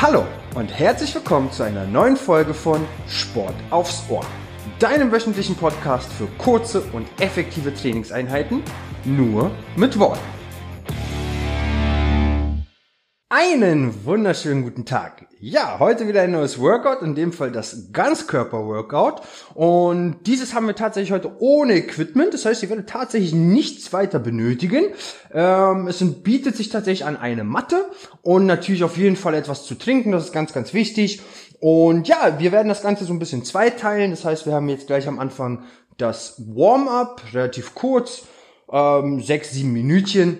Hallo und herzlich willkommen zu einer neuen Folge von Sport aufs Ohr, deinem wöchentlichen Podcast für kurze und effektive Trainingseinheiten, nur mit Worten. Einen wunderschönen guten Tag. Ja, heute wieder ein neues Workout, in dem Fall das Ganzkörper-Workout. Und dieses haben wir tatsächlich heute ohne Equipment. Das heißt, ihr werdet tatsächlich nichts weiter benötigen. Ähm, es bietet sich tatsächlich an eine Matte und natürlich auf jeden Fall etwas zu trinken. Das ist ganz, ganz wichtig. Und ja, wir werden das Ganze so ein bisschen zweiteilen. Das heißt, wir haben jetzt gleich am Anfang das Warm-up, relativ kurz, ähm, sechs, sieben Minütchen.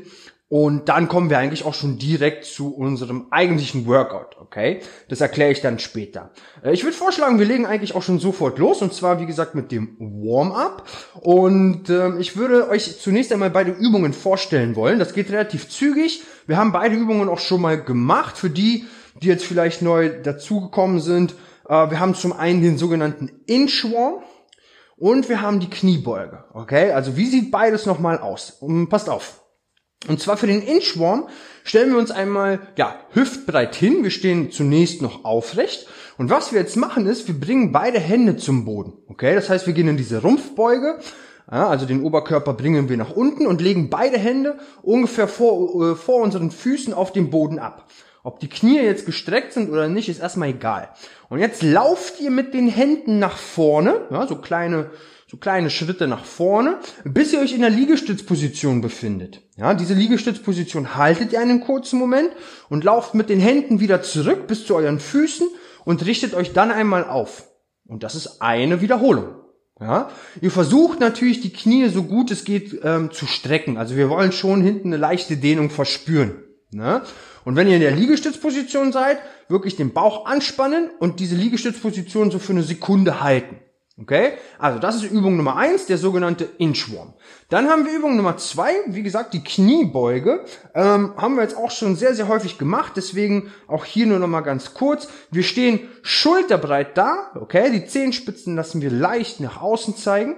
Und dann kommen wir eigentlich auch schon direkt zu unserem eigentlichen Workout, okay? Das erkläre ich dann später. Äh, ich würde vorschlagen, wir legen eigentlich auch schon sofort los und zwar, wie gesagt, mit dem Warm-up. Und äh, ich würde euch zunächst einmal beide Übungen vorstellen wollen. Das geht relativ zügig. Wir haben beide Übungen auch schon mal gemacht. Für die, die jetzt vielleicht neu dazugekommen sind, äh, wir haben zum einen den sogenannten Inchworm und wir haben die Kniebeuge, okay? Also wie sieht beides nochmal aus? Und passt auf. Und zwar für den Inchworm stellen wir uns einmal, ja, hüftbreit hin. Wir stehen zunächst noch aufrecht. Und was wir jetzt machen ist, wir bringen beide Hände zum Boden. Okay, das heißt, wir gehen in diese Rumpfbeuge. Ja, also den Oberkörper bringen wir nach unten und legen beide Hände ungefähr vor, äh, vor unseren Füßen auf dem Boden ab. Ob die Knie jetzt gestreckt sind oder nicht, ist erstmal egal. Und jetzt lauft ihr mit den Händen nach vorne, ja, so kleine so kleine Schritte nach vorne, bis ihr euch in der Liegestützposition befindet. Ja, diese Liegestützposition haltet ihr einen kurzen Moment und lauft mit den Händen wieder zurück bis zu euren Füßen und richtet euch dann einmal auf. Und das ist eine Wiederholung. Ja, ihr versucht natürlich die Knie so gut es geht ähm, zu strecken. Also wir wollen schon hinten eine leichte Dehnung verspüren. Ne? Und wenn ihr in der Liegestützposition seid, wirklich den Bauch anspannen und diese Liegestützposition so für eine Sekunde halten. Okay? Also das ist Übung Nummer eins, der sogenannte Inchworm. Dann haben wir Übung Nummer zwei, wie gesagt, die Kniebeuge. Ähm, haben wir jetzt auch schon sehr, sehr häufig gemacht, deswegen auch hier nur noch mal ganz kurz. Wir stehen schulterbreit da, okay? Die Zehenspitzen lassen wir leicht nach außen zeigen.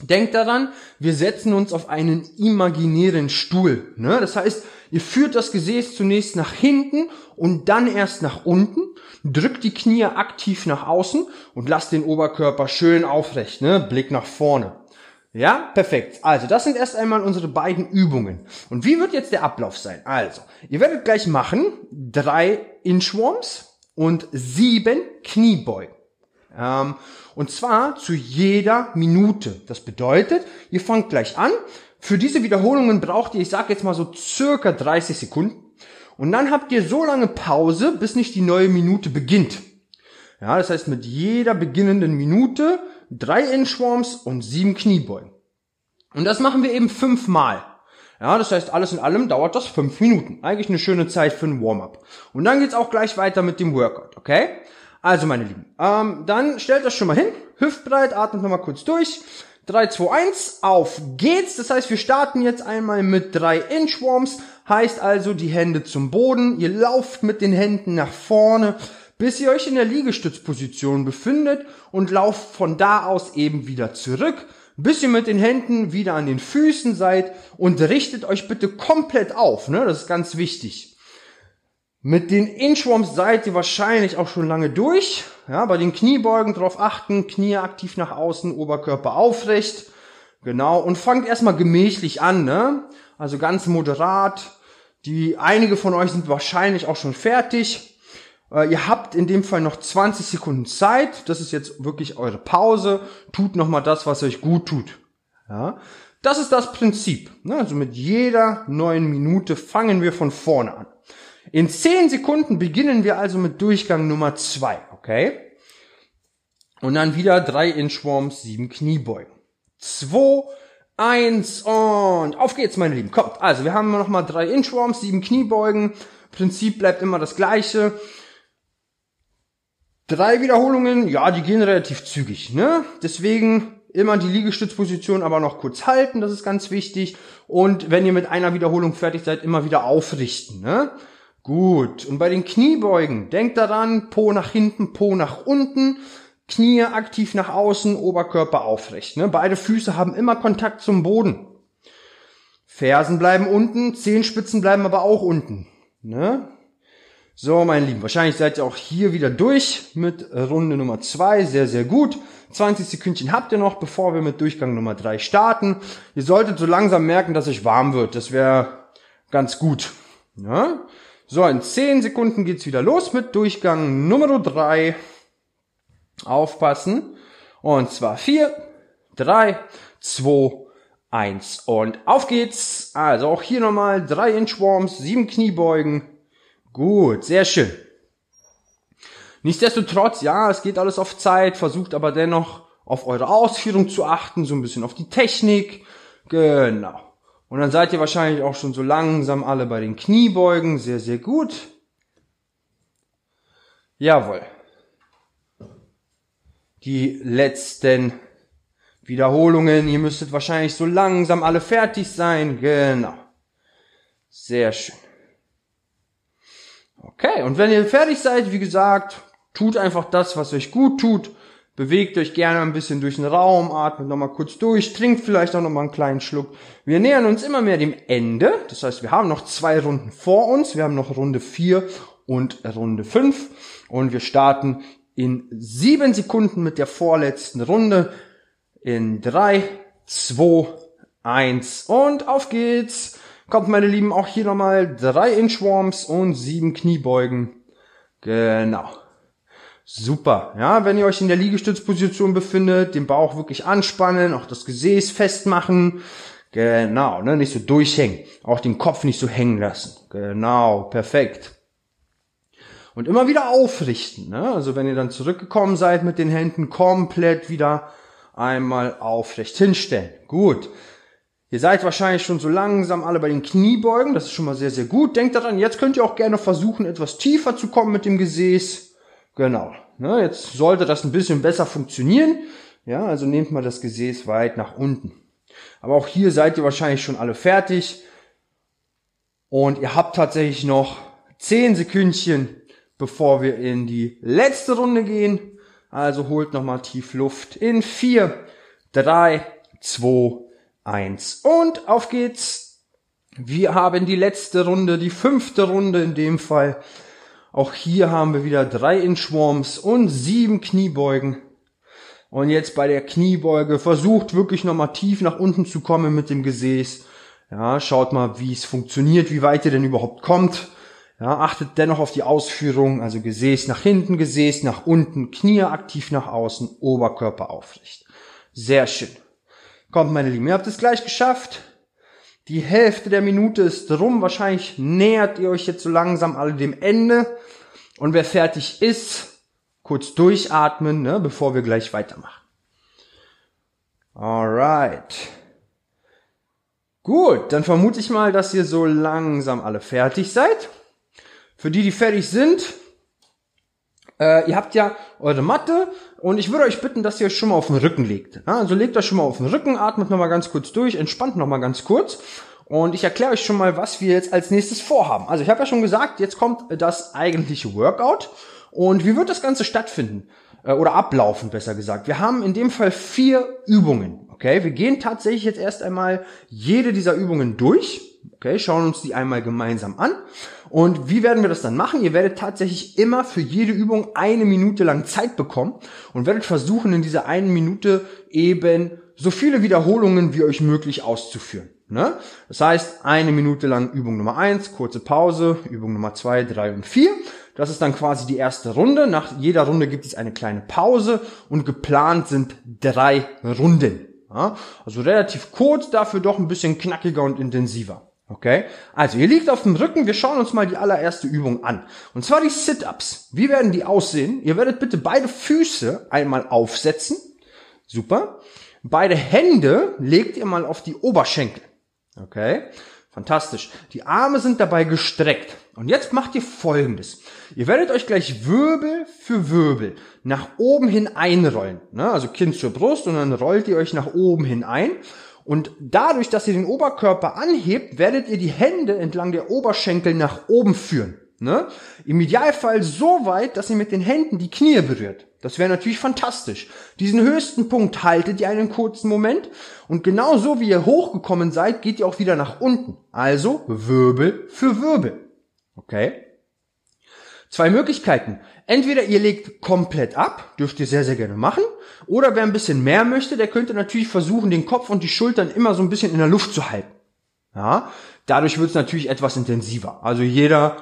Denkt daran, wir setzen uns auf einen imaginären Stuhl. Ne? Das heißt, ihr führt das Gesäß zunächst nach hinten und dann erst nach unten, drückt die Knie aktiv nach außen und lasst den Oberkörper schön aufrecht, ne? Blick nach vorne. Ja, perfekt. Also, das sind erst einmal unsere beiden Übungen. Und wie wird jetzt der Ablauf sein? Also, ihr werdet gleich machen drei Inchworms und sieben Kniebeugen. Ähm, und zwar zu jeder Minute. Das bedeutet, ihr fangt gleich an. Für diese Wiederholungen braucht ihr, ich sage jetzt mal so circa 30 Sekunden. Und dann habt ihr so lange Pause, bis nicht die neue Minute beginnt. Ja, das heißt mit jeder beginnenden Minute drei Inchworms und sieben Kniebeugen. Und das machen wir eben fünfmal. Ja, das heißt, alles in allem dauert das fünf Minuten. Eigentlich eine schöne Zeit für ein Warm-up. Und dann geht's auch gleich weiter mit dem Workout, okay? Also, meine Lieben, ähm, dann stellt das schon mal hin. Hüftbreit, atmet nochmal kurz durch. 3, 2, 1, auf geht's. Das heißt, wir starten jetzt einmal mit drei Inchworms. Heißt also, die Hände zum Boden. Ihr lauft mit den Händen nach vorne, bis ihr euch in der Liegestützposition befindet und lauft von da aus eben wieder zurück, bis ihr mit den Händen wieder an den Füßen seid und richtet euch bitte komplett auf. Ne? Das ist ganz wichtig. Mit den Inchworms seid ihr wahrscheinlich auch schon lange durch. Ja, bei den Kniebeugen drauf achten, Knie aktiv nach außen, Oberkörper aufrecht. Genau, und fangt erstmal gemächlich an, ne? Also ganz moderat. Die einige von euch sind wahrscheinlich auch schon fertig. Äh, ihr habt in dem Fall noch 20 Sekunden Zeit. Das ist jetzt wirklich eure Pause. Tut nochmal das, was euch gut tut. Ja? Das ist das Prinzip. Ne? Also mit jeder neuen Minute fangen wir von vorne an. In 10 Sekunden beginnen wir also mit Durchgang Nummer 2, okay? Und dann wieder 3 Inchworms, 7 Kniebeugen. 2, 1 und auf geht's, meine Lieben. Kommt. Also, wir haben nochmal 3 Inchworms, 7 Kniebeugen. Prinzip bleibt immer das gleiche. Drei Wiederholungen, ja, die gehen relativ zügig, ne? Deswegen immer die Liegestützposition aber noch kurz halten, das ist ganz wichtig. Und wenn ihr mit einer Wiederholung fertig seid, immer wieder aufrichten, ne? Gut. Und bei den Kniebeugen, denkt daran, Po nach hinten, Po nach unten, Knie aktiv nach außen, Oberkörper aufrecht. Ne? Beide Füße haben immer Kontakt zum Boden. Fersen bleiben unten, Zehenspitzen bleiben aber auch unten. Ne? So, meine Lieben, wahrscheinlich seid ihr auch hier wieder durch mit Runde Nummer zwei. Sehr, sehr gut. 20 Sekündchen habt ihr noch, bevor wir mit Durchgang Nummer drei starten. Ihr solltet so langsam merken, dass euch warm wird. Das wäre ganz gut. Ja? So, in 10 Sekunden geht's wieder los mit Durchgang Nummer drei. Aufpassen. Und zwar 4, 3, 2, 1 und auf geht's. Also auch hier nochmal 3 Inchworms, 7 Kniebeugen, Gut, sehr schön. Nichtsdestotrotz, ja, es geht alles auf Zeit, versucht aber dennoch auf eure Ausführung zu achten, so ein bisschen auf die Technik. Genau. Und dann seid ihr wahrscheinlich auch schon so langsam alle bei den Kniebeugen. Sehr, sehr gut. Jawohl. Die letzten Wiederholungen. Ihr müsstet wahrscheinlich so langsam alle fertig sein. Genau. Sehr schön. Okay, und wenn ihr fertig seid, wie gesagt, tut einfach das, was euch gut tut. Bewegt euch gerne ein bisschen durch den Raum, atmet nochmal kurz durch, trinkt vielleicht auch nochmal einen kleinen Schluck. Wir nähern uns immer mehr dem Ende. Das heißt, wir haben noch zwei Runden vor uns. Wir haben noch Runde vier und Runde fünf Und wir starten in sieben Sekunden mit der vorletzten Runde. In drei, zwei, eins und auf geht's. Kommt, meine Lieben, auch hier nochmal drei Inchworms und sieben Kniebeugen. Genau. Super. Ja, wenn ihr euch in der Liegestützposition befindet, den Bauch wirklich anspannen, auch das Gesäß festmachen. Genau, ne, nicht so durchhängen. Auch den Kopf nicht so hängen lassen. Genau, perfekt. Und immer wieder aufrichten. Ne? Also wenn ihr dann zurückgekommen seid mit den Händen, komplett wieder einmal aufrecht hinstellen. Gut. Ihr seid wahrscheinlich schon so langsam alle bei den Kniebeugen, das ist schon mal sehr, sehr gut. Denkt daran, jetzt könnt ihr auch gerne versuchen, etwas tiefer zu kommen mit dem Gesäß. Genau. Ne, jetzt sollte das ein bisschen besser funktionieren. Ja, also nehmt mal das Gesäß weit nach unten. Aber auch hier seid ihr wahrscheinlich schon alle fertig. Und ihr habt tatsächlich noch 10 Sekündchen, bevor wir in die letzte Runde gehen. Also holt nochmal tief Luft in 4, 3, 2, eins. Und auf geht's. Wir haben die letzte Runde, die fünfte Runde in dem Fall. Auch hier haben wir wieder drei Inchworms und sieben Kniebeugen. Und jetzt bei der Kniebeuge versucht wirklich nochmal tief nach unten zu kommen mit dem Gesäß. Ja, schaut mal, wie es funktioniert, wie weit ihr denn überhaupt kommt. Ja, achtet dennoch auf die Ausführung, also Gesäß nach hinten, Gesäß nach unten, Knie aktiv nach außen, Oberkörper aufrecht. Sehr schön. Kommt, meine Lieben, ihr habt es gleich geschafft. Die Hälfte der Minute ist rum. Wahrscheinlich nähert ihr euch jetzt so langsam alle dem Ende. Und wer fertig ist, kurz durchatmen, ne, bevor wir gleich weitermachen. Alright. Gut, dann vermute ich mal, dass ihr so langsam alle fertig seid. Für die, die fertig sind, äh, ihr habt ja eure Matte und ich würde euch bitten, dass ihr euch schon mal auf den Rücken legt. Ja, also legt euch schon mal auf den Rücken, atmet nochmal ganz kurz durch, entspannt nochmal ganz kurz. Und ich erkläre euch schon mal, was wir jetzt als nächstes vorhaben. Also ich habe ja schon gesagt, jetzt kommt das eigentliche Workout. Und wie wird das Ganze stattfinden? Äh, oder ablaufen, besser gesagt. Wir haben in dem Fall vier Übungen. Okay, wir gehen tatsächlich jetzt erst einmal jede dieser Übungen durch. Okay, schauen uns die einmal gemeinsam an. Und wie werden wir das dann machen? Ihr werdet tatsächlich immer für jede Übung eine Minute lang Zeit bekommen und werdet versuchen, in dieser einen Minute eben so viele Wiederholungen wie euch möglich auszuführen. Ne? Das heißt, eine Minute lang Übung Nummer eins, kurze Pause, Übung Nummer zwei, drei und vier. Das ist dann quasi die erste Runde. Nach jeder Runde gibt es eine kleine Pause und geplant sind drei Runden. Ja? Also relativ kurz, dafür doch ein bisschen knackiger und intensiver. Okay? Also, ihr liegt auf dem Rücken. Wir schauen uns mal die allererste Übung an. Und zwar die Sit-Ups. Wie werden die aussehen? Ihr werdet bitte beide Füße einmal aufsetzen. Super. Beide Hände legt ihr mal auf die Oberschenkel. Okay? Fantastisch. Die Arme sind dabei gestreckt. Und jetzt macht ihr Folgendes. Ihr werdet euch gleich Wirbel für Wirbel nach oben hin einrollen. Ne? Also Kinn zur Brust und dann rollt ihr euch nach oben hin ein. Und dadurch, dass ihr den Oberkörper anhebt, werdet ihr die Hände entlang der Oberschenkel nach oben führen. Ne? Im Idealfall so weit, dass ihr mit den Händen die Knie berührt. Das wäre natürlich fantastisch. Diesen höchsten Punkt haltet ihr einen kurzen Moment und genau so wie ihr hochgekommen seid, geht ihr auch wieder nach unten. Also Wirbel für Wirbel. Okay? Zwei Möglichkeiten. Entweder ihr legt komplett ab, dürft ihr sehr, sehr gerne machen. Oder wer ein bisschen mehr möchte, der könnte natürlich versuchen, den Kopf und die Schultern immer so ein bisschen in der Luft zu halten. Ja, dadurch wird es natürlich etwas intensiver. Also jeder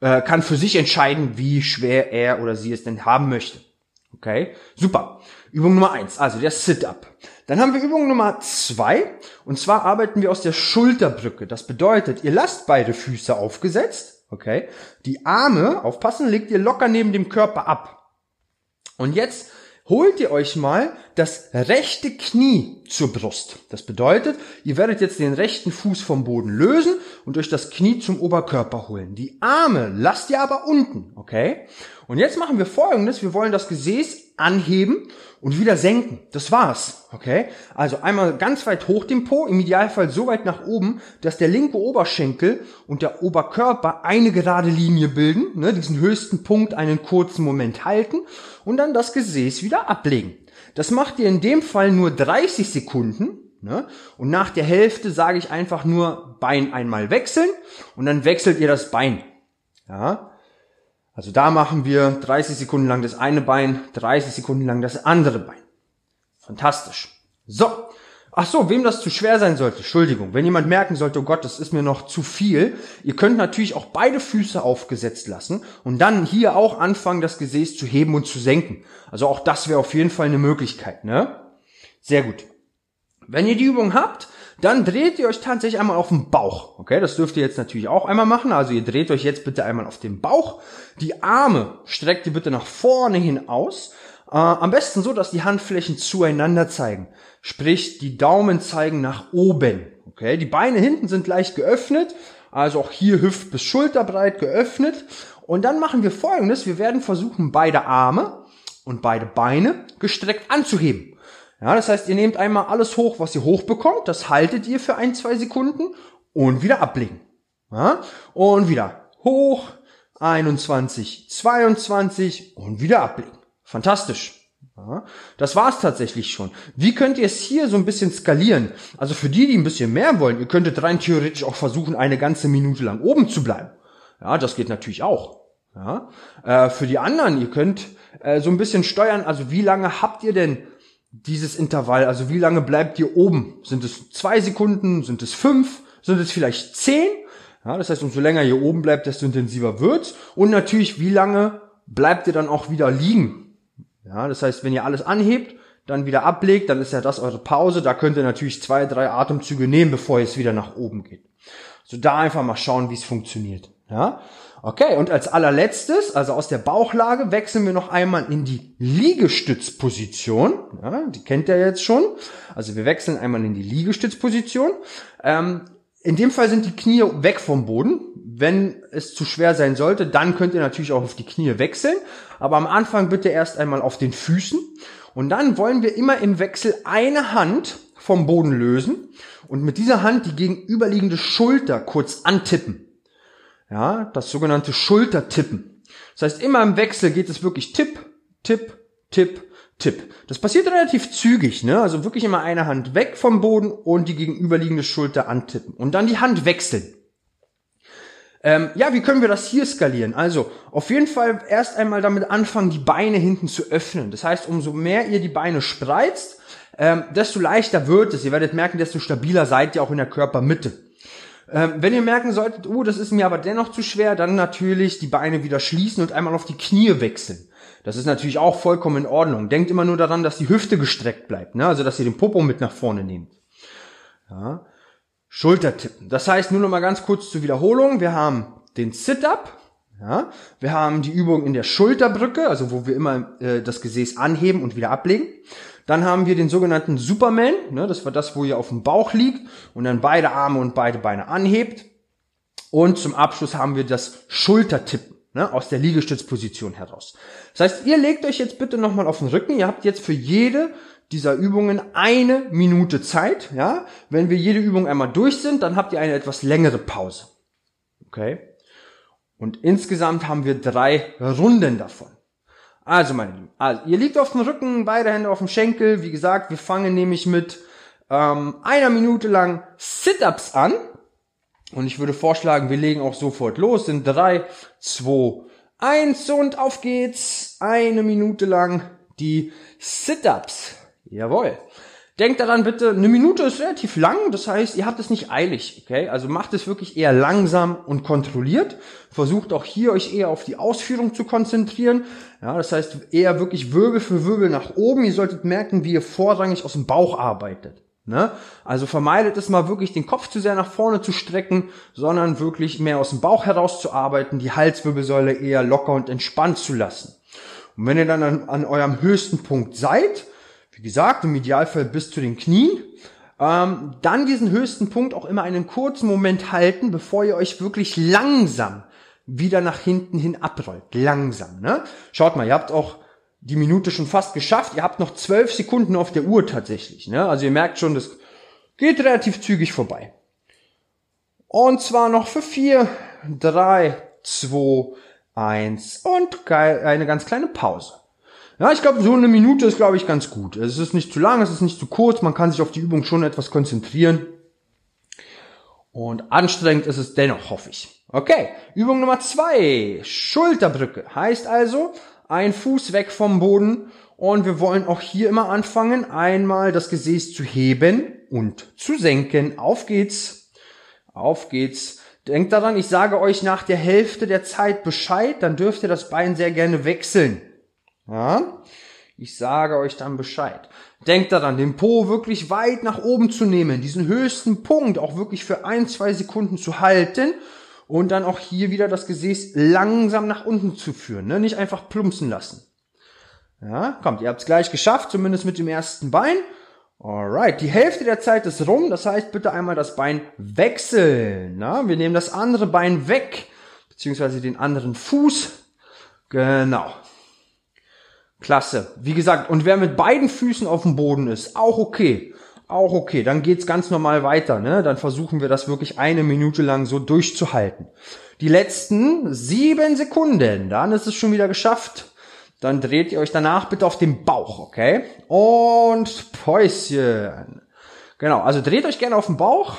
äh, kann für sich entscheiden, wie schwer er oder sie es denn haben möchte. Okay, super. Übung Nummer eins, also der Sit-Up. Dann haben wir Übung Nummer zwei, und zwar arbeiten wir aus der Schulterbrücke. Das bedeutet, ihr lasst beide Füße aufgesetzt, okay? Die Arme, aufpassen, legt ihr locker neben dem Körper ab. Und jetzt holt ihr euch mal das rechte Knie zur Brust. Das bedeutet, ihr werdet jetzt den rechten Fuß vom Boden lösen und euch das Knie zum Oberkörper holen. Die Arme lasst ihr aber unten, okay? Und jetzt machen wir folgendes, wir wollen das Gesäß anheben und wieder senken. Das war's, okay? Also einmal ganz weit hoch den Po, im Idealfall so weit nach oben, dass der linke Oberschenkel und der Oberkörper eine gerade Linie bilden, ne, diesen höchsten Punkt einen kurzen Moment halten und dann das Gesäß wieder ablegen. Das macht ihr in dem Fall nur 30 Sekunden, Ne? Und nach der Hälfte sage ich einfach nur Bein einmal wechseln und dann wechselt ihr das Bein. Ja? Also da machen wir 30 Sekunden lang das eine Bein, 30 Sekunden lang das andere Bein. Fantastisch. So. Ach so, wem das zu schwer sein sollte, Entschuldigung, wenn jemand merken sollte, oh Gott, das ist mir noch zu viel, ihr könnt natürlich auch beide Füße aufgesetzt lassen und dann hier auch anfangen, das Gesäß zu heben und zu senken. Also auch das wäre auf jeden Fall eine Möglichkeit, ne? Sehr gut. Wenn ihr die Übung habt, dann dreht ihr euch tatsächlich einmal auf den Bauch. Okay, das dürft ihr jetzt natürlich auch einmal machen. Also ihr dreht euch jetzt bitte einmal auf den Bauch. Die Arme streckt ihr bitte nach vorne hin aus. Äh, am besten so, dass die Handflächen zueinander zeigen. Sprich, die Daumen zeigen nach oben. Okay, die Beine hinten sind leicht geöffnet. Also auch hier Hüft bis Schulterbreit geöffnet. Und dann machen wir folgendes. Wir werden versuchen, beide Arme und beide Beine gestreckt anzuheben. Ja, das heißt, ihr nehmt einmal alles hoch, was ihr hochbekommt, das haltet ihr für ein, zwei Sekunden und wieder ablegen. Ja, und wieder hoch, 21, 22 und wieder ablegen. Fantastisch. Ja, das war's tatsächlich schon. Wie könnt ihr es hier so ein bisschen skalieren? Also für die, die ein bisschen mehr wollen, ihr könntet rein theoretisch auch versuchen, eine ganze Minute lang oben zu bleiben. Ja, das geht natürlich auch. Ja, äh, für die anderen, ihr könnt äh, so ein bisschen steuern, also wie lange habt ihr denn dieses Intervall, also wie lange bleibt ihr oben? Sind es zwei Sekunden? Sind es fünf? Sind es vielleicht zehn? Ja, das heißt, umso länger ihr oben bleibt, desto intensiver wird's. Und natürlich, wie lange bleibt ihr dann auch wieder liegen? Ja, das heißt, wenn ihr alles anhebt, dann wieder ablegt, dann ist ja das eure Pause. Da könnt ihr natürlich zwei, drei Atemzüge nehmen, bevor es wieder nach oben geht. So da einfach mal schauen, wie es funktioniert. Ja, Okay, und als allerletztes, also aus der Bauchlage, wechseln wir noch einmal in die Liegestützposition. Ja, die kennt ihr jetzt schon. Also wir wechseln einmal in die Liegestützposition. Ähm, in dem Fall sind die Knie weg vom Boden. Wenn es zu schwer sein sollte, dann könnt ihr natürlich auch auf die Knie wechseln. Aber am Anfang bitte erst einmal auf den Füßen. Und dann wollen wir immer im Wechsel eine Hand vom Boden lösen und mit dieser Hand die gegenüberliegende Schulter kurz antippen. Ja, das sogenannte Schultertippen. Das heißt, immer im Wechsel geht es wirklich Tipp, Tipp, Tipp, Tipp. Das passiert relativ zügig, ne? Also wirklich immer eine Hand weg vom Boden und die gegenüberliegende Schulter antippen. Und dann die Hand wechseln. Ähm, ja, wie können wir das hier skalieren? Also, auf jeden Fall erst einmal damit anfangen, die Beine hinten zu öffnen. Das heißt, umso mehr ihr die Beine spreizt, ähm, desto leichter wird es. Ihr werdet merken, desto stabiler seid ihr auch in der Körpermitte. Ähm, wenn ihr merken solltet, oh, das ist mir aber dennoch zu schwer, dann natürlich die Beine wieder schließen und einmal auf die Knie wechseln. Das ist natürlich auch vollkommen in Ordnung. Denkt immer nur daran, dass die Hüfte gestreckt bleibt, ne? also dass ihr den Popo mit nach vorne nehmt. Ja. Schultertippen. Das heißt, nur noch mal ganz kurz zur Wiederholung. Wir haben den Sit-Up, ja? wir haben die Übung in der Schulterbrücke, also wo wir immer äh, das Gesäß anheben und wieder ablegen. Dann haben wir den sogenannten Superman, ne, das war das, wo ihr auf dem Bauch liegt und dann beide Arme und beide Beine anhebt. Und zum Abschluss haben wir das Schultertippen ne, aus der Liegestützposition heraus. Das heißt, ihr legt euch jetzt bitte nochmal auf den Rücken. Ihr habt jetzt für jede dieser Übungen eine Minute Zeit. Ja, wenn wir jede Übung einmal durch sind, dann habt ihr eine etwas längere Pause. Okay. Und insgesamt haben wir drei Runden davon. Also, meine Lieben, also, ihr liegt auf dem Rücken, beide Hände auf dem Schenkel. Wie gesagt, wir fangen nämlich mit ähm, einer Minute lang Sit-Ups an. Und ich würde vorschlagen, wir legen auch sofort los in drei, zwei, eins und auf geht's. Eine Minute lang die Sit-Ups. Jawohl. Denkt daran bitte, eine Minute ist relativ lang, das heißt, ihr habt es nicht eilig, okay? Also macht es wirklich eher langsam und kontrolliert. Versucht auch hier euch eher auf die Ausführung zu konzentrieren. Ja, das heißt eher wirklich Wirbel für Wirbel nach oben. Ihr solltet merken, wie ihr vorrangig aus dem Bauch arbeitet. Ne? Also vermeidet es mal wirklich, den Kopf zu sehr nach vorne zu strecken, sondern wirklich mehr aus dem Bauch heraus zu arbeiten, die Halswirbelsäule eher locker und entspannt zu lassen. Und wenn ihr dann an, an eurem höchsten Punkt seid, wie gesagt, im Idealfall bis zu den Knien. Ähm, dann diesen höchsten Punkt auch immer einen kurzen Moment halten, bevor ihr euch wirklich langsam wieder nach hinten hin abrollt. Langsam, ne? Schaut mal, ihr habt auch die Minute schon fast geschafft. Ihr habt noch zwölf Sekunden auf der Uhr tatsächlich, ne? Also ihr merkt schon, das geht relativ zügig vorbei. Und zwar noch für vier, drei, zwei, eins und eine ganz kleine Pause. Ja, ich glaube, so eine Minute ist, glaube ich, ganz gut. Es ist nicht zu lang, es ist nicht zu kurz, man kann sich auf die Übung schon etwas konzentrieren. Und anstrengend ist es dennoch, hoffe ich. Okay, Übung Nummer zwei, Schulterbrücke. Heißt also, ein Fuß weg vom Boden und wir wollen auch hier immer anfangen, einmal das Gesäß zu heben und zu senken. Auf geht's, auf geht's. Denkt daran, ich sage euch nach der Hälfte der Zeit Bescheid, dann dürft ihr das Bein sehr gerne wechseln. Ja? Ich sage euch dann Bescheid. Denkt daran, den Po wirklich weit nach oben zu nehmen, diesen höchsten Punkt auch wirklich für ein, zwei Sekunden zu halten und dann auch hier wieder das Gesäß langsam nach unten zu führen, ne? nicht einfach plumpsen lassen. Ja, kommt, ihr habt es gleich geschafft, zumindest mit dem ersten Bein. Alright, die Hälfte der Zeit ist rum, das heißt bitte einmal das Bein wechseln. Na? Wir nehmen das andere Bein weg, beziehungsweise den anderen Fuß. Genau. Klasse. Wie gesagt, und wer mit beiden Füßen auf dem Boden ist, auch okay. Auch okay. Dann geht's ganz normal weiter, ne? Dann versuchen wir das wirklich eine Minute lang so durchzuhalten. Die letzten sieben Sekunden, dann ist es schon wieder geschafft. Dann dreht ihr euch danach bitte auf den Bauch, okay? Und Päuschen. Genau, also dreht euch gerne auf den Bauch,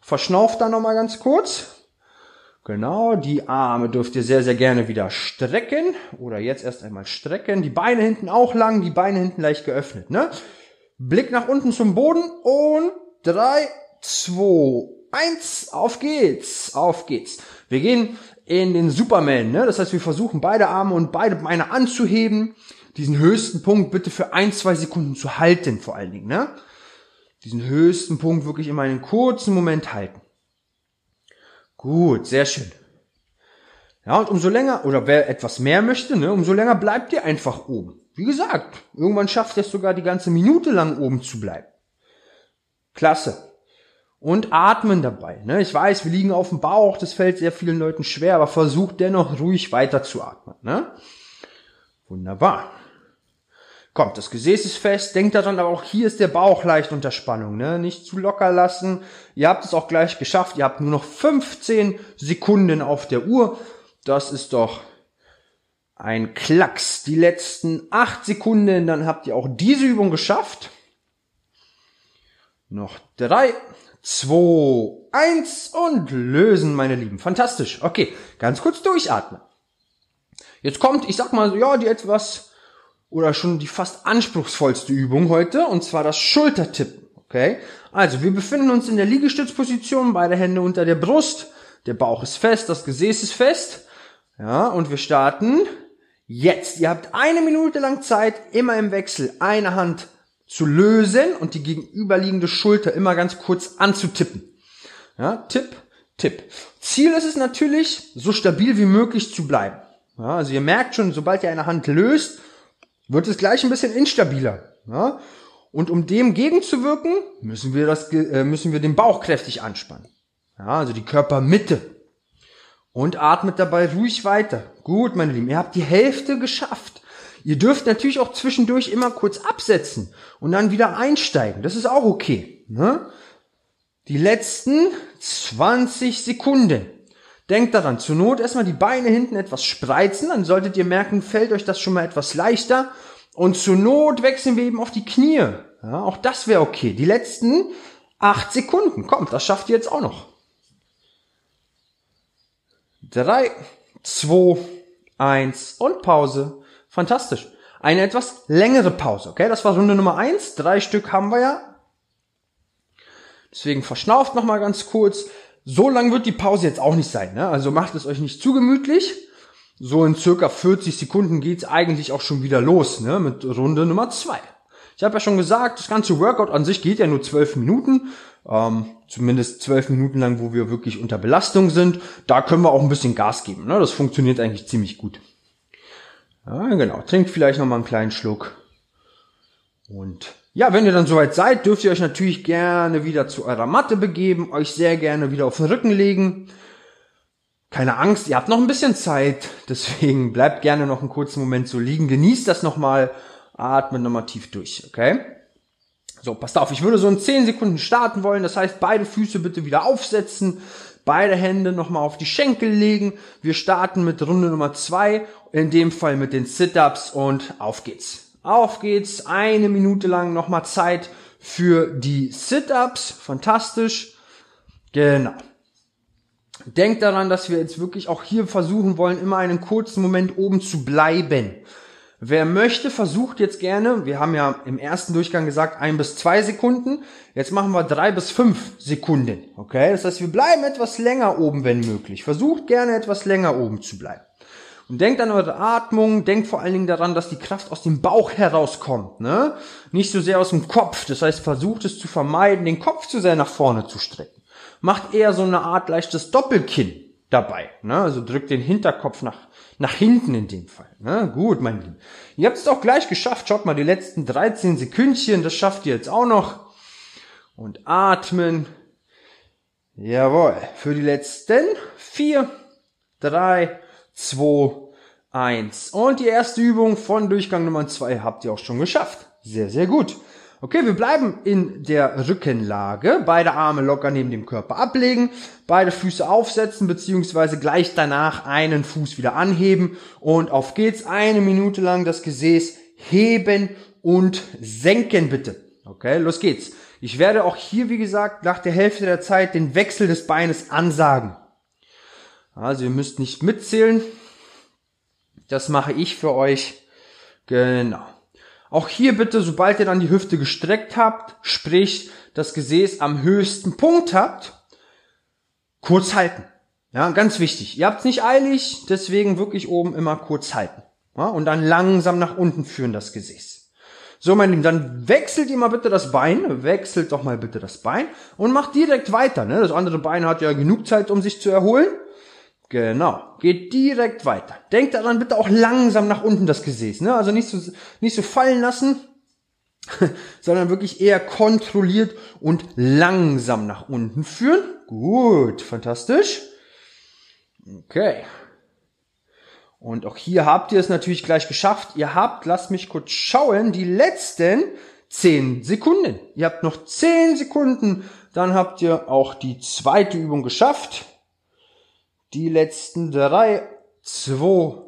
verschnauft dann nochmal ganz kurz. Genau, die Arme dürft ihr sehr, sehr gerne wieder strecken. Oder jetzt erst einmal strecken. Die Beine hinten auch lang, die Beine hinten leicht geöffnet. Ne? Blick nach unten zum Boden und drei, zwei, eins, auf geht's, auf geht's. Wir gehen in den Superman, ne? Das heißt, wir versuchen beide Arme und beide Beine anzuheben. Diesen höchsten Punkt bitte für ein, zwei Sekunden zu halten, vor allen Dingen, ne? Diesen höchsten Punkt wirklich immer einen kurzen Moment halten. Gut, sehr schön. Ja, und umso länger, oder wer etwas mehr möchte, ne, umso länger bleibt ihr einfach oben. Wie gesagt, irgendwann schafft ihr es sogar die ganze Minute lang oben zu bleiben. Klasse. Und atmen dabei. Ne? Ich weiß, wir liegen auf dem Bauch, das fällt sehr vielen Leuten schwer, aber versucht dennoch ruhig weiter zu atmen. Ne? Wunderbar. Kommt, das Gesäß ist fest, denkt daran, aber auch hier ist der Bauch leicht unter Spannung, ne? Nicht zu locker lassen. Ihr habt es auch gleich geschafft. Ihr habt nur noch 15 Sekunden auf der Uhr. Das ist doch ein Klacks. Die letzten 8 Sekunden, dann habt ihr auch diese Übung geschafft. Noch 3, 2, 1 und lösen, meine Lieben. Fantastisch. Okay, ganz kurz durchatmen. Jetzt kommt, ich sag mal, ja, die etwas oder schon die fast anspruchsvollste Übung heute, und zwar das Schultertippen. Okay? Also, wir befinden uns in der Liegestützposition, beide Hände unter der Brust, der Bauch ist fest, das Gesäß ist fest. Ja, und wir starten jetzt. Ihr habt eine Minute lang Zeit, immer im Wechsel eine Hand zu lösen und die gegenüberliegende Schulter immer ganz kurz anzutippen. Ja, Tipp, Tipp. Ziel ist es natürlich, so stabil wie möglich zu bleiben. Ja, also ihr merkt schon, sobald ihr eine Hand löst, wird es gleich ein bisschen instabiler. Ja? Und um dem gegenzuwirken, müssen wir, das, äh, müssen wir den Bauch kräftig anspannen. Ja, also die Körpermitte. Und atmet dabei ruhig weiter. Gut, meine Lieben, ihr habt die Hälfte geschafft. Ihr dürft natürlich auch zwischendurch immer kurz absetzen und dann wieder einsteigen. Das ist auch okay. Ne? Die letzten 20 Sekunden. Denkt daran, zur Not erstmal die Beine hinten etwas spreizen, dann solltet ihr merken, fällt euch das schon mal etwas leichter. Und zur Not wechseln wir eben auf die Knie. Ja, auch das wäre okay. Die letzten acht Sekunden. Kommt, das schafft ihr jetzt auch noch. Drei, zwei, eins und Pause. Fantastisch. Eine etwas längere Pause, okay? Das war Runde Nummer eins. Drei Stück haben wir ja. Deswegen verschnauft noch mal ganz kurz. So lang wird die Pause jetzt auch nicht sein, ne? Also macht es euch nicht zu gemütlich. So in circa 40 Sekunden geht's eigentlich auch schon wieder los, ne? Mit Runde Nummer zwei. Ich habe ja schon gesagt, das ganze Workout an sich geht ja nur zwölf Minuten. Ähm, zumindest zwölf Minuten lang, wo wir wirklich unter Belastung sind. Da können wir auch ein bisschen Gas geben. Ne? Das funktioniert eigentlich ziemlich gut. Ja, genau. Trinkt vielleicht noch mal einen kleinen Schluck. Und ja, wenn ihr dann soweit seid, dürft ihr euch natürlich gerne wieder zu eurer Matte begeben, euch sehr gerne wieder auf den Rücken legen. Keine Angst, ihr habt noch ein bisschen Zeit, deswegen bleibt gerne noch einen kurzen Moment so liegen, genießt das nochmal Atmen nochmal tief durch, okay? So, passt auf, ich würde so in 10 Sekunden starten wollen. Das heißt, beide Füße bitte wieder aufsetzen, beide Hände nochmal auf die Schenkel legen. Wir starten mit Runde Nummer 2, in dem Fall mit den Sit-Ups und auf geht's. Auf geht's, eine Minute lang nochmal Zeit für die Sit-Ups. Fantastisch. Genau. Denkt daran, dass wir jetzt wirklich auch hier versuchen wollen, immer einen kurzen Moment oben zu bleiben. Wer möchte, versucht jetzt gerne, wir haben ja im ersten Durchgang gesagt, ein bis zwei Sekunden. Jetzt machen wir drei bis fünf Sekunden. Okay? Das heißt, wir bleiben etwas länger oben, wenn möglich. Versucht gerne etwas länger oben zu bleiben. Und denkt an eure Atmung, denkt vor allen Dingen daran, dass die Kraft aus dem Bauch herauskommt, ne? Nicht so sehr aus dem Kopf. Das heißt, versucht es zu vermeiden, den Kopf zu sehr nach vorne zu strecken. Macht eher so eine Art leichtes Doppelkinn dabei, ne? Also drückt den Hinterkopf nach nach hinten in dem Fall. Na, gut, mein Lieben. Ihr habt es auch gleich geschafft. Schaut mal, die letzten 13 Sekündchen, das schafft ihr jetzt auch noch. Und atmen. Jawohl. Für die letzten 4, 3, 2, 1. Und die erste Übung von Durchgang Nummer 2 habt ihr auch schon geschafft. Sehr, sehr gut. Okay, wir bleiben in der Rückenlage. Beide Arme locker neben dem Körper ablegen, beide Füße aufsetzen, beziehungsweise gleich danach einen Fuß wieder anheben und auf geht's. Eine Minute lang das Gesäß heben und senken bitte. Okay, los geht's. Ich werde auch hier, wie gesagt, nach der Hälfte der Zeit den Wechsel des Beines ansagen. Also ihr müsst nicht mitzählen. Das mache ich für euch. Genau. Auch hier bitte, sobald ihr dann die Hüfte gestreckt habt, sprich das Gesäß am höchsten Punkt habt, kurz halten. Ja, ganz wichtig. Ihr habt es nicht eilig, deswegen wirklich oben immer kurz halten. Ja, und dann langsam nach unten führen das Gesäß. So, mein Lieben, dann wechselt ihr mal bitte das Bein, wechselt doch mal bitte das Bein und macht direkt weiter. Ne? Das andere Bein hat ja genug Zeit, um sich zu erholen. Genau. Geht direkt weiter. Denkt daran bitte auch langsam nach unten das Gesäß. Ne? Also nicht so, nicht so fallen lassen, sondern wirklich eher kontrolliert und langsam nach unten führen. Gut, fantastisch. Okay. Und auch hier habt ihr es natürlich gleich geschafft. Ihr habt, lasst mich kurz schauen, die letzten 10 Sekunden. Ihr habt noch 10 Sekunden, dann habt ihr auch die zweite Übung geschafft. Die letzten drei, zwei,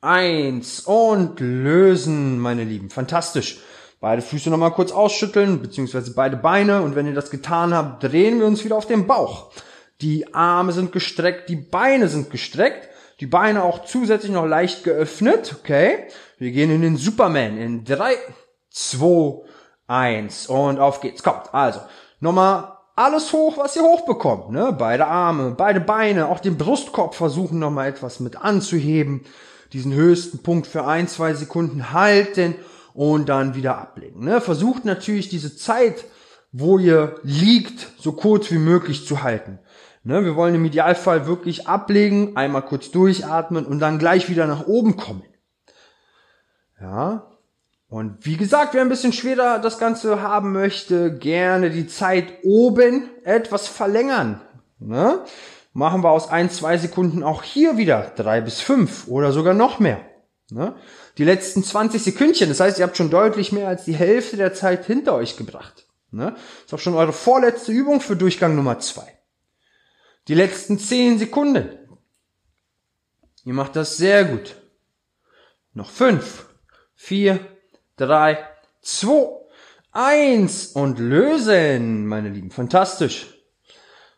eins und lösen, meine Lieben. Fantastisch. Beide Füße nochmal kurz ausschütteln, beziehungsweise beide Beine. Und wenn ihr das getan habt, drehen wir uns wieder auf den Bauch. Die Arme sind gestreckt, die Beine sind gestreckt. Die Beine auch zusätzlich noch leicht geöffnet. Okay. Wir gehen in den Superman in drei, zwei, eins und auf geht's. Kommt. Also, nochmal alles hoch, was ihr hochbekommt. Ne? Beide Arme, beide Beine, auch den Brustkorb versuchen nochmal etwas mit anzuheben. Diesen höchsten Punkt für ein, zwei Sekunden halten und dann wieder ablegen. Ne? Versucht natürlich diese Zeit, wo ihr liegt, so kurz wie möglich zu halten. Ne? Wir wollen im Idealfall wirklich ablegen, einmal kurz durchatmen und dann gleich wieder nach oben kommen. Ja, und wie gesagt, wer ein bisschen schwerer das Ganze haben möchte, gerne die Zeit oben etwas verlängern. Ne? Machen wir aus ein, zwei Sekunden auch hier wieder drei bis fünf oder sogar noch mehr. Ne? Die letzten 20 Sekündchen, das heißt, ihr habt schon deutlich mehr als die Hälfte der Zeit hinter euch gebracht. Ne? Ist auch schon eure vorletzte Übung für Durchgang Nummer zwei. Die letzten 10 Sekunden. Ihr macht das sehr gut. Noch fünf, vier, drei, zwei, eins und lösen, meine Lieben. Fantastisch.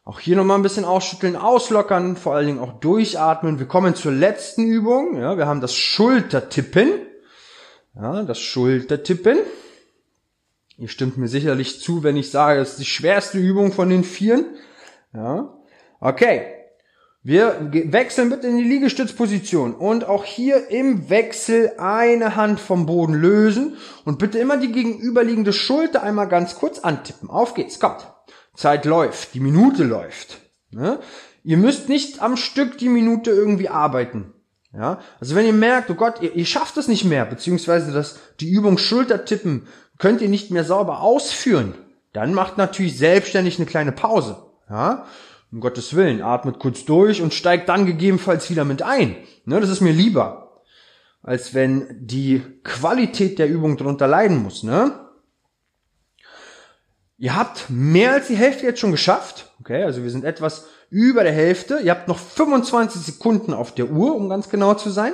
Auch hier nochmal ein bisschen ausschütteln, auslockern, vor allen Dingen auch durchatmen. Wir kommen zur letzten Übung. Ja, wir haben das Schultertippen. Ja, das Schultertippen. Ihr stimmt mir sicherlich zu, wenn ich sage, es ist die schwerste Übung von den vieren. Ja. Okay. Wir wechseln bitte in die Liegestützposition und auch hier im Wechsel eine Hand vom Boden lösen und bitte immer die gegenüberliegende Schulter einmal ganz kurz antippen. Auf geht's, kommt. Zeit läuft, die Minute läuft. Ne? Ihr müsst nicht am Stück die Minute irgendwie arbeiten. Ja, also wenn ihr merkt, oh Gott, ihr, ihr schafft es nicht mehr, beziehungsweise das, die Übung Schultertippen könnt ihr nicht mehr sauber ausführen, dann macht natürlich selbstständig eine kleine Pause. Ja, um Gottes Willen, atmet kurz durch und steigt dann gegebenenfalls wieder mit ein. Ne, das ist mir lieber, als wenn die Qualität der Übung darunter leiden muss. Ne? Ihr habt mehr als die Hälfte jetzt schon geschafft. Okay, also wir sind etwas über der Hälfte. Ihr habt noch 25 Sekunden auf der Uhr, um ganz genau zu sein.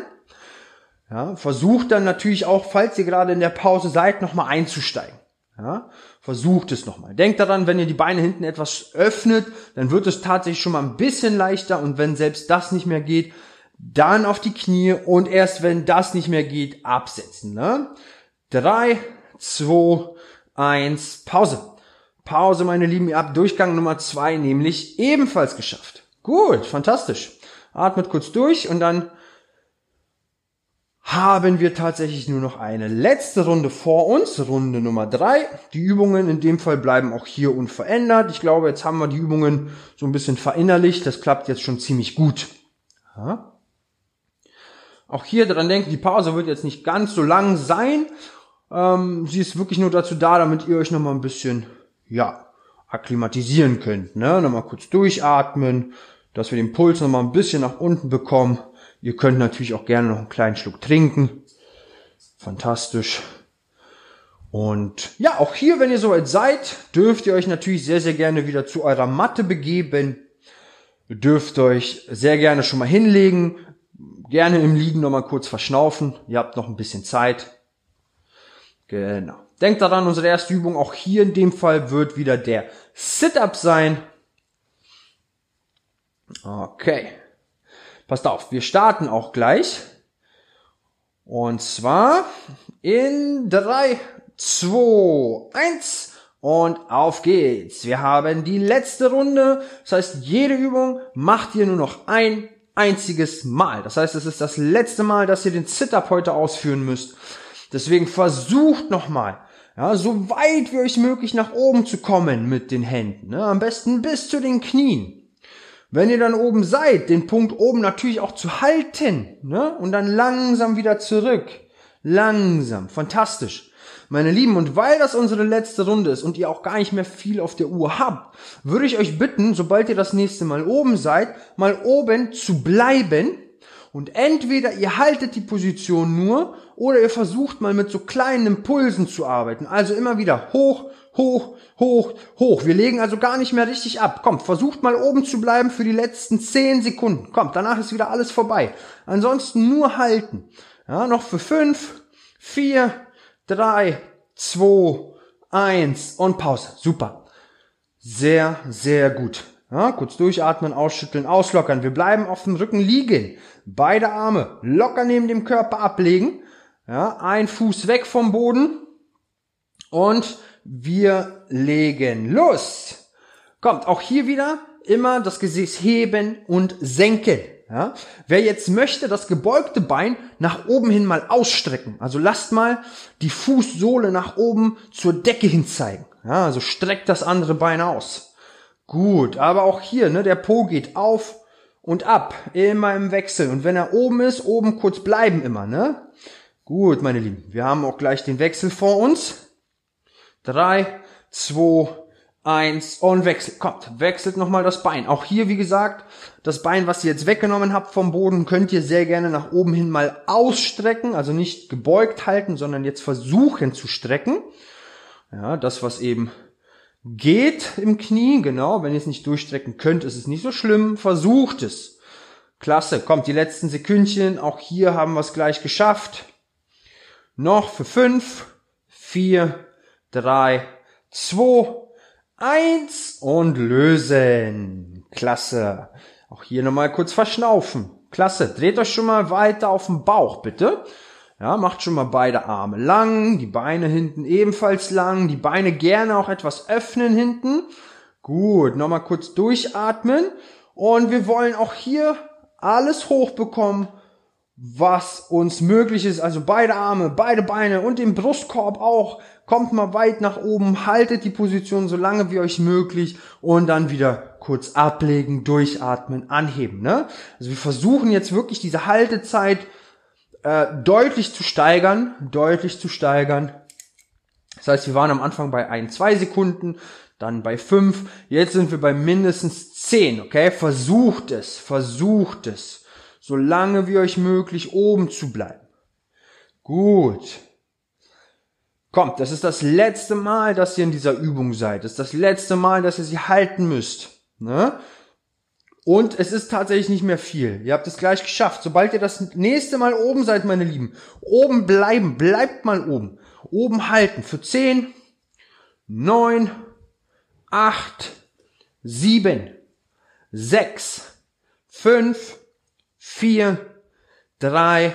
Ja, versucht dann natürlich auch, falls ihr gerade in der Pause seid, nochmal einzusteigen. Ja, versucht es nochmal. Denkt daran, wenn ihr die Beine hinten etwas öffnet, dann wird es tatsächlich schon mal ein bisschen leichter und wenn selbst das nicht mehr geht, dann auf die Knie und erst wenn das nicht mehr geht, absetzen. Ne? Drei, zwei, eins, Pause. Pause, meine Lieben, ihr habt Durchgang Nummer zwei nämlich ebenfalls geschafft. Gut, fantastisch. Atmet kurz durch und dann haben wir tatsächlich nur noch eine letzte Runde vor uns, Runde Nummer drei. Die Übungen in dem Fall bleiben auch hier unverändert. Ich glaube, jetzt haben wir die Übungen so ein bisschen verinnerlicht. Das klappt jetzt schon ziemlich gut. Ja. Auch hier dran denken, die Pause wird jetzt nicht ganz so lang sein. Ähm, sie ist wirklich nur dazu da, damit ihr euch noch mal ein bisschen ja, akklimatisieren könnt. Ne? Nochmal kurz durchatmen, dass wir den Puls nochmal ein bisschen nach unten bekommen. Ihr könnt natürlich auch gerne noch einen kleinen Schluck trinken. Fantastisch. Und ja, auch hier, wenn ihr soweit seid, dürft ihr euch natürlich sehr, sehr gerne wieder zu eurer Matte begeben. Ihr dürft euch sehr gerne schon mal hinlegen. Gerne im Liegen nochmal kurz verschnaufen. Ihr habt noch ein bisschen Zeit. Genau. Denkt daran, unsere erste Übung auch hier in dem Fall wird wieder der Sit-Up sein. Okay. Passt auf, wir starten auch gleich. Und zwar in drei, zwei, eins und auf geht's. Wir haben die letzte Runde. Das heißt, jede Übung macht ihr nur noch ein einziges Mal. Das heißt, es ist das letzte Mal, dass ihr den Sit-Up heute ausführen müsst. Deswegen versucht nochmal, ja, so weit wie euch möglich nach oben zu kommen mit den Händen. Ne? Am besten bis zu den Knien. Wenn ihr dann oben seid, den Punkt oben natürlich auch zu halten ne? und dann langsam wieder zurück. Langsam, fantastisch. Meine Lieben, und weil das unsere letzte Runde ist und ihr auch gar nicht mehr viel auf der Uhr habt, würde ich euch bitten, sobald ihr das nächste Mal oben seid, mal oben zu bleiben und entweder ihr haltet die Position nur oder ihr versucht mal mit so kleinen Impulsen zu arbeiten. Also immer wieder hoch, hoch, hoch, hoch. Wir legen also gar nicht mehr richtig ab. Kommt, versucht mal oben zu bleiben für die letzten 10 Sekunden. Kommt, danach ist wieder alles vorbei. Ansonsten nur halten. Ja, noch für 5, 4, 3, 2, 1 und Pause. Super. Sehr, sehr gut. Ja, kurz durchatmen, ausschütteln, auslockern. Wir bleiben auf dem Rücken liegen. Beide Arme locker neben dem Körper ablegen. Ja, ein Fuß weg vom Boden und wir legen los. Kommt, auch hier wieder immer das Gesäß heben und senken. Ja, wer jetzt möchte, das gebeugte Bein nach oben hin mal ausstrecken. Also lasst mal die Fußsohle nach oben zur Decke hin zeigen. Ja, also streckt das andere Bein aus. Gut, aber auch hier, ne, der Po geht auf und ab, immer im Wechsel. Und wenn er oben ist, oben kurz bleiben immer, ne? Gut, meine Lieben, wir haben auch gleich den Wechsel vor uns. Drei, zwei, eins und Wechsel. Kommt, wechselt nochmal das Bein. Auch hier, wie gesagt, das Bein, was ihr jetzt weggenommen habt vom Boden, könnt ihr sehr gerne nach oben hin mal ausstrecken. Also nicht gebeugt halten, sondern jetzt versuchen zu strecken. Ja, das, was eben geht im Knie, genau. Wenn ihr es nicht durchstrecken könnt, ist es nicht so schlimm. Versucht es. Klasse, kommt die letzten Sekündchen. Auch hier haben wir es gleich geschafft. Noch für fünf, vier, drei, zwei, eins und lösen. Klasse. Auch hier nochmal kurz verschnaufen. Klasse. Dreht euch schon mal weiter auf den Bauch, bitte. Ja, macht schon mal beide Arme lang, die Beine hinten ebenfalls lang, die Beine gerne auch etwas öffnen hinten. Gut, nochmal kurz durchatmen. Und wir wollen auch hier alles hochbekommen, was uns möglich ist. Also beide Arme, beide Beine und den Brustkorb auch. Kommt mal weit nach oben, haltet die Position so lange wie euch möglich und dann wieder kurz ablegen, durchatmen, anheben. Ne? Also wir versuchen jetzt wirklich diese Haltezeit äh, deutlich zu steigern, deutlich zu steigern. Das heißt, wir waren am Anfang bei ein, zwei Sekunden, dann bei fünf, jetzt sind wir bei mindestens zehn, okay? Versucht es, versucht es, so lange wie euch möglich oben zu bleiben. Gut. Kommt, das ist das letzte Mal, dass ihr in dieser Übung seid. Das ist das letzte Mal, dass ihr sie halten müsst. Ne? Und es ist tatsächlich nicht mehr viel. Ihr habt es gleich geschafft. Sobald ihr das nächste Mal oben seid, meine Lieben, oben bleiben, bleibt mal oben. Oben halten für 10, 9, 8, 7, 6, 5, 4, 3,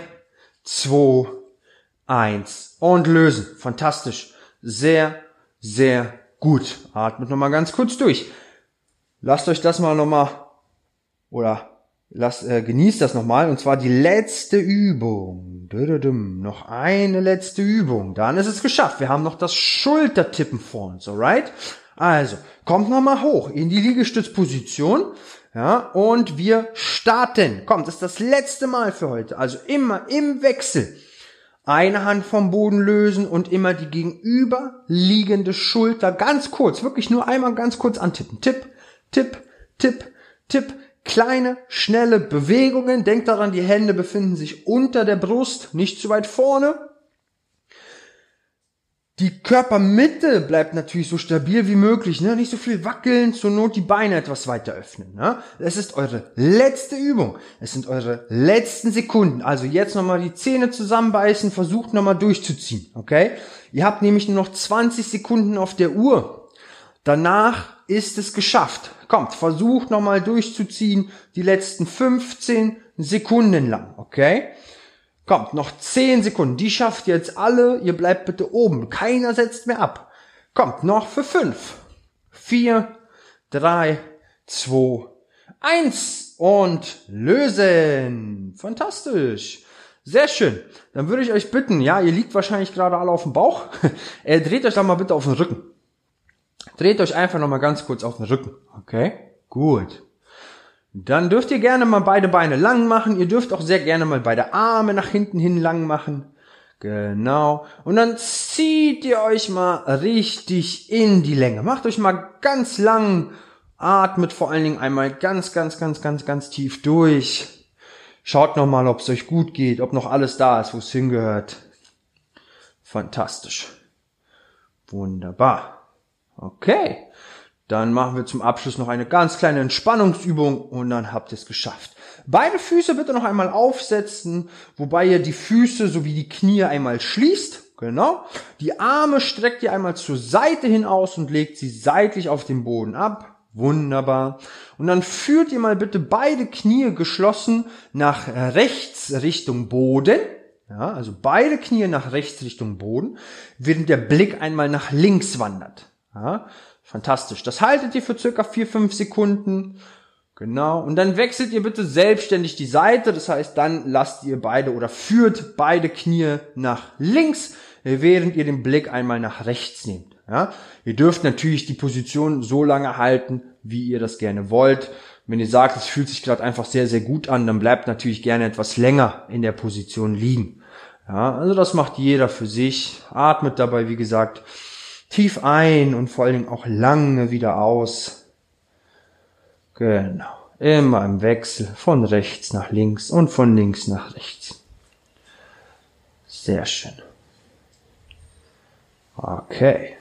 2, 1 und lösen. Fantastisch. Sehr, sehr gut. Atmet nochmal ganz kurz durch. Lasst euch das mal nochmal oder lasst, äh, genießt das nochmal, und zwar die letzte Übung. Dödödüm. Noch eine letzte Übung. Dann ist es geschafft. Wir haben noch das Schultertippen vor uns, alright? Also, kommt nochmal hoch in die Liegestützposition. Ja, und wir starten. Kommt, das ist das letzte Mal für heute. Also immer im Wechsel. Eine Hand vom Boden lösen und immer die gegenüberliegende Schulter ganz kurz, wirklich nur einmal ganz kurz antippen. Tipp, tipp, tipp, tipp kleine, schnelle Bewegungen. Denkt daran, die Hände befinden sich unter der Brust, nicht zu weit vorne. Die Körpermitte bleibt natürlich so stabil wie möglich, ne? nicht so viel wackeln, zur Not die Beine etwas weiter öffnen. Ne? Es ist eure letzte Übung, es sind eure letzten Sekunden. Also jetzt nochmal die Zähne zusammenbeißen, versucht nochmal durchzuziehen, okay? Ihr habt nämlich nur noch 20 Sekunden auf der Uhr. Danach ist es geschafft. Kommt, versucht nochmal durchzuziehen, die letzten 15 Sekunden lang, okay? Kommt, noch 10 Sekunden, die schafft ihr jetzt alle, ihr bleibt bitte oben, keiner setzt mehr ab. Kommt, noch für 5, 4, 3, 2, 1 und lösen. Fantastisch. Sehr schön. Dann würde ich euch bitten, ja, ihr liegt wahrscheinlich gerade alle auf dem Bauch. dreht euch doch mal bitte auf den Rücken. Dreht euch einfach nochmal ganz kurz auf den Rücken. Okay? Gut. Dann dürft ihr gerne mal beide Beine lang machen. Ihr dürft auch sehr gerne mal beide Arme nach hinten hin lang machen. Genau. Und dann zieht ihr euch mal richtig in die Länge. Macht euch mal ganz lang. Atmet vor allen Dingen einmal ganz, ganz, ganz, ganz, ganz tief durch. Schaut nochmal, ob es euch gut geht, ob noch alles da ist, wo es hingehört. Fantastisch. Wunderbar. Okay. Dann machen wir zum Abschluss noch eine ganz kleine Entspannungsübung und dann habt ihr es geschafft. Beide Füße bitte noch einmal aufsetzen, wobei ihr die Füße sowie die Knie einmal schließt. Genau. Die Arme streckt ihr einmal zur Seite hin aus und legt sie seitlich auf den Boden ab. Wunderbar. Und dann führt ihr mal bitte beide Knie geschlossen nach rechts Richtung Boden. Ja, also beide Knie nach rechts Richtung Boden, während der Blick einmal nach links wandert. Ja, fantastisch. Das haltet ihr für circa 4-5 Sekunden. Genau. Und dann wechselt ihr bitte selbstständig die Seite. Das heißt, dann lasst ihr beide oder führt beide Knie nach links, während ihr den Blick einmal nach rechts nehmt. Ja? Ihr dürft natürlich die Position so lange halten, wie ihr das gerne wollt. Wenn ihr sagt, es fühlt sich gerade einfach sehr, sehr gut an, dann bleibt natürlich gerne etwas länger in der Position liegen. Ja, also das macht jeder für sich. Atmet dabei, wie gesagt, tief ein und vor allen Dingen auch lange wieder aus. Genau. Immer im Wechsel von rechts nach links und von links nach rechts. Sehr schön. Okay.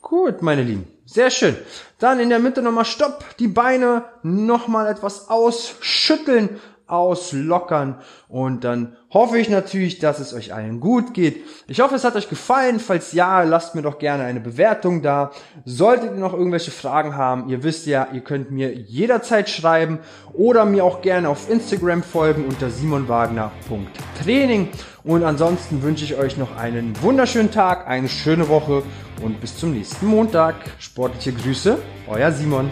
Gut, meine Lieben. Sehr schön. Dann in der Mitte nochmal Stopp. Die Beine nochmal etwas ausschütteln auslockern und dann hoffe ich natürlich, dass es euch allen gut geht. Ich hoffe, es hat euch gefallen. Falls ja, lasst mir doch gerne eine Bewertung da. Solltet ihr noch irgendwelche Fragen haben, ihr wisst ja, ihr könnt mir jederzeit schreiben oder mir auch gerne auf Instagram folgen unter simonwagner.training. Und ansonsten wünsche ich euch noch einen wunderschönen Tag, eine schöne Woche und bis zum nächsten Montag. Sportliche Grüße, euer Simon.